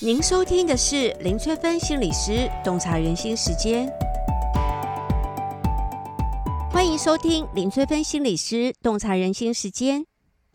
您收听的是林翠芬心理师洞察人心时间，欢迎收听林翠芬心理师洞察人心时间。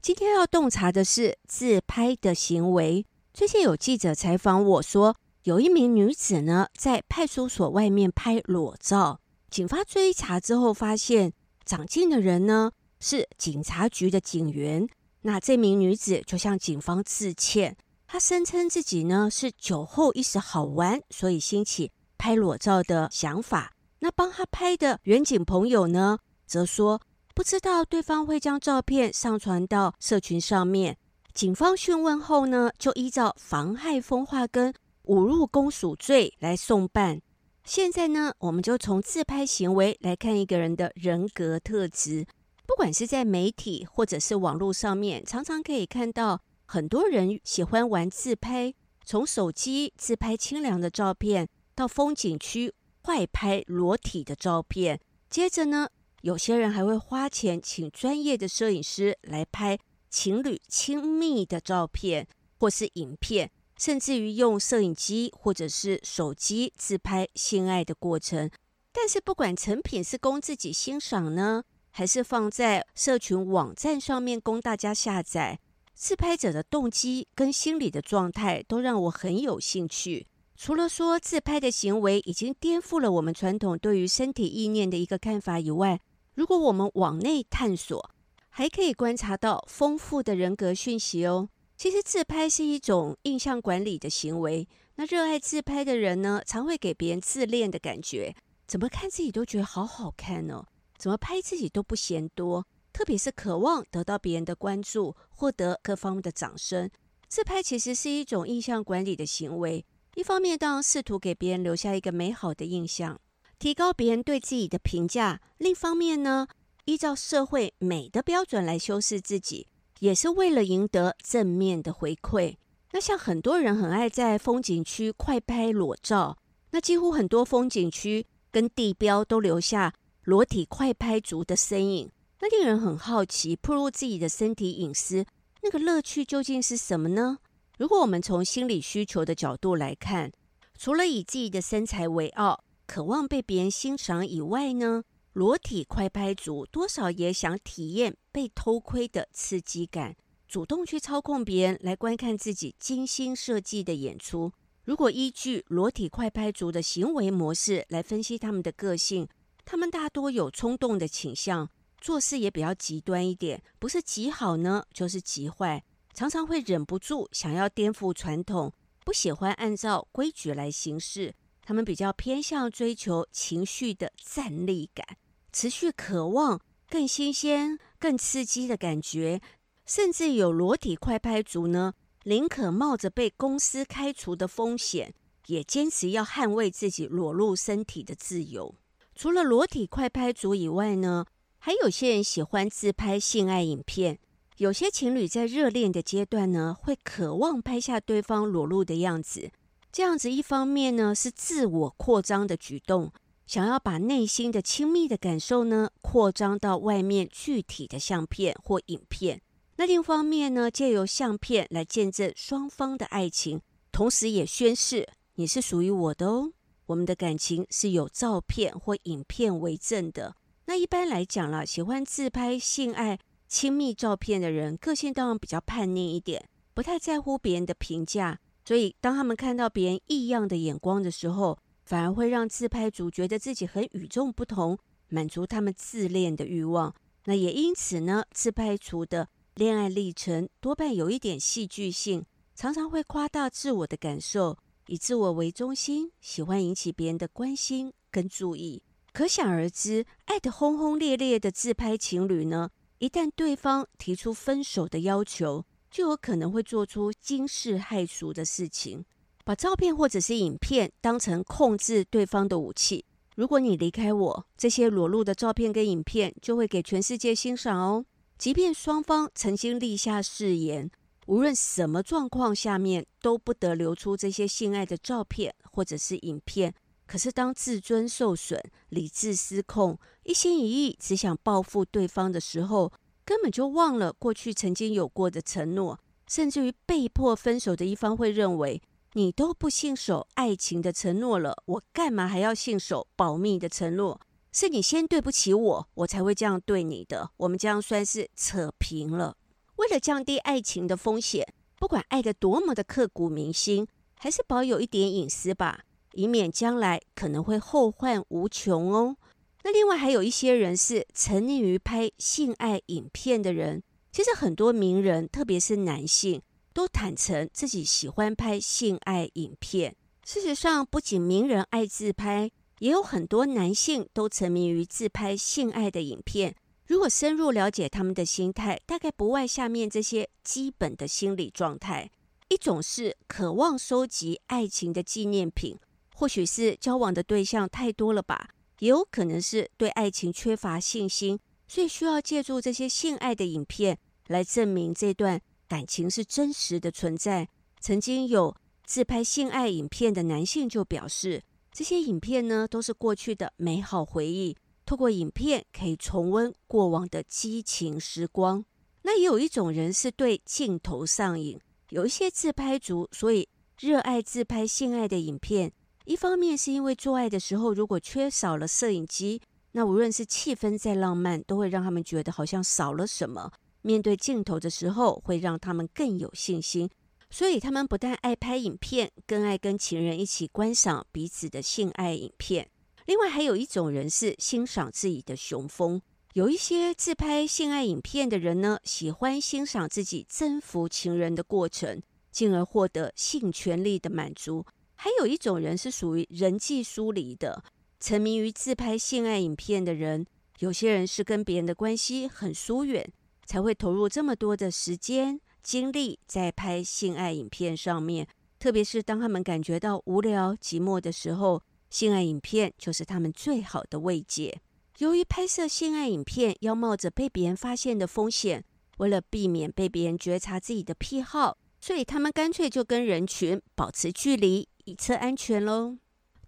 今天要洞察的是自拍的行为。最近有记者采访我说，有一名女子呢在派出所外面拍裸照，警方追查之后发现，掌镜的人呢是警察局的警员。那这名女子就向警方致歉。他声称自己呢是酒后一时好玩，所以兴起拍裸照的想法。那帮他拍的远景朋友呢，则说不知道对方会将照片上传到社群上面。警方讯问后呢，就依照妨害风化跟侮辱公署罪来送办。现在呢，我们就从自拍行为来看一个人的人格特质。不管是在媒体或者是网络上面，常常可以看到。很多人喜欢玩自拍，从手机自拍清凉的照片，到风景区快拍裸体的照片。接着呢，有些人还会花钱请专业的摄影师来拍情侣亲密的照片或是影片，甚至于用摄影机或者是手机自拍性爱的过程。但是，不管成品是供自己欣赏呢，还是放在社群网站上面供大家下载。自拍者的动机跟心理的状态都让我很有兴趣。除了说自拍的行为已经颠覆了我们传统对于身体意念的一个看法以外，如果我们往内探索，还可以观察到丰富的人格讯息哦。其实自拍是一种印象管理的行为。那热爱自拍的人呢，常会给别人自恋的感觉，怎么看自己都觉得好好看哦，怎么拍自己都不嫌多。特别是渴望得到别人的关注，获得各方的掌声。自拍其实是一种印象管理的行为。一方面，当试图给别人留下一个美好的印象，提高别人对自己的评价；另一方面呢，依照社会美的标准来修饰自己，也是为了赢得正面的回馈。那像很多人很爱在风景区快拍裸照，那几乎很多风景区跟地标都留下裸体快拍族的身影。那令人很好奇，暴露自己的身体隐私，那个乐趣究竟是什么呢？如果我们从心理需求的角度来看，除了以自己的身材为傲，渴望被别人欣赏以外呢，裸体快拍族多少也想体验被偷窥的刺激感，主动去操控别人来观看自己精心设计的演出。如果依据裸体快拍族的行为模式来分析他们的个性，他们大多有冲动的倾向。做事也比较极端一点，不是极好呢，就是极坏，常常会忍不住想要颠覆传统，不喜欢按照规矩来行事。他们比较偏向追求情绪的站立感，持续渴望更新鲜、更刺激的感觉，甚至有裸体快拍族呢，宁可冒着被公司开除的风险，也坚持要捍卫自己裸露身体的自由。除了裸体快拍族以外呢，还有些人喜欢自拍性爱影片，有些情侣在热恋的阶段呢，会渴望拍下对方裸露的样子。这样子一方面呢是自我扩张的举动，想要把内心的亲密的感受呢扩张到外面具体的相片或影片。那另一方面呢，借由相片来见证双方的爱情，同时也宣示你是属于我的哦。我们的感情是有照片或影片为证的。那一般来讲啦，喜欢自拍性爱亲密照片的人，个性当然比较叛逆一点，不太在乎别人的评价。所以，当他们看到别人异样的眼光的时候，反而会让自拍族觉得自己很与众不同，满足他们自恋的欲望。那也因此呢，自拍族的恋爱历程多半有一点戏剧性，常常会夸大自我的感受，以自我为中心，喜欢引起别人的关心跟注意。可想而知，爱得轰轰烈烈的自拍情侣呢，一旦对方提出分手的要求，就有可能会做出惊世骇俗的事情，把照片或者是影片当成控制对方的武器。如果你离开我，这些裸露的照片跟影片就会给全世界欣赏哦。即便双方曾经立下誓言，无论什么状况下面都不得流出这些性爱的照片或者是影片。可是，当自尊受损、理智失控、一心一意只想报复对方的时候，根本就忘了过去曾经有过的承诺，甚至于被迫分手的一方会认为，你都不信守爱情的承诺了，我干嘛还要信守保密的承诺？是你先对不起我，我才会这样对你的。我们这样算是扯平了。为了降低爱情的风险，不管爱得多么的刻骨铭心，还是保有一点隐私吧，以免将来可能会后患无穷哦。那另外还有一些人是沉溺于拍性爱影片的人，其实很多名人，特别是男性。都坦诚自己喜欢拍性爱影片。事实上，不仅名人爱自拍，也有很多男性都沉迷于自拍性爱的影片。如果深入了解他们的心态，大概不外下面这些基本的心理状态：一种是渴望收集爱情的纪念品，或许是交往的对象太多了吧，也有可能是对爱情缺乏信心，所以需要借助这些性爱的影片来证明这段。感情是真实的存在。曾经有自拍性爱影片的男性就表示，这些影片呢都是过去的美好回忆，透过影片可以重温过往的激情时光。那也有一种人是对镜头上瘾，有一些自拍族，所以热爱自拍性爱的影片。一方面是因为做爱的时候如果缺少了摄影机，那无论是气氛再浪漫，都会让他们觉得好像少了什么。面对镜头的时候，会让他们更有信心，所以他们不但爱拍影片，更爱跟情人一起观赏彼此的性爱影片。另外，还有一种人是欣赏自己的雄风，有一些自拍性爱影片的人呢，喜欢欣赏自己征服情人的过程，进而获得性权利的满足。还有一种人是属于人际疏离的，沉迷于自拍性爱影片的人，有些人是跟别人的关系很疏远。才会投入这么多的时间精力在拍性爱影片上面，特别是当他们感觉到无聊寂寞的时候，性爱影片就是他们最好的慰藉。由于拍摄性爱影片要冒着被别人发现的风险，为了避免被别人觉察自己的癖好，所以他们干脆就跟人群保持距离，以测安全喽。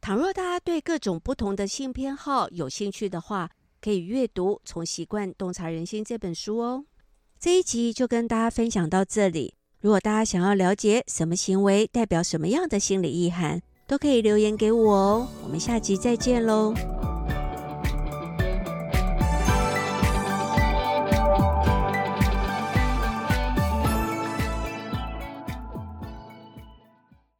倘若大家对各种不同的性偏好有兴趣的话，可以阅读《从习惯洞察人心》这本书哦。这一集就跟大家分享到这里。如果大家想要了解什么行为代表什么样的心理意涵，都可以留言给我哦。我们下集再见喽。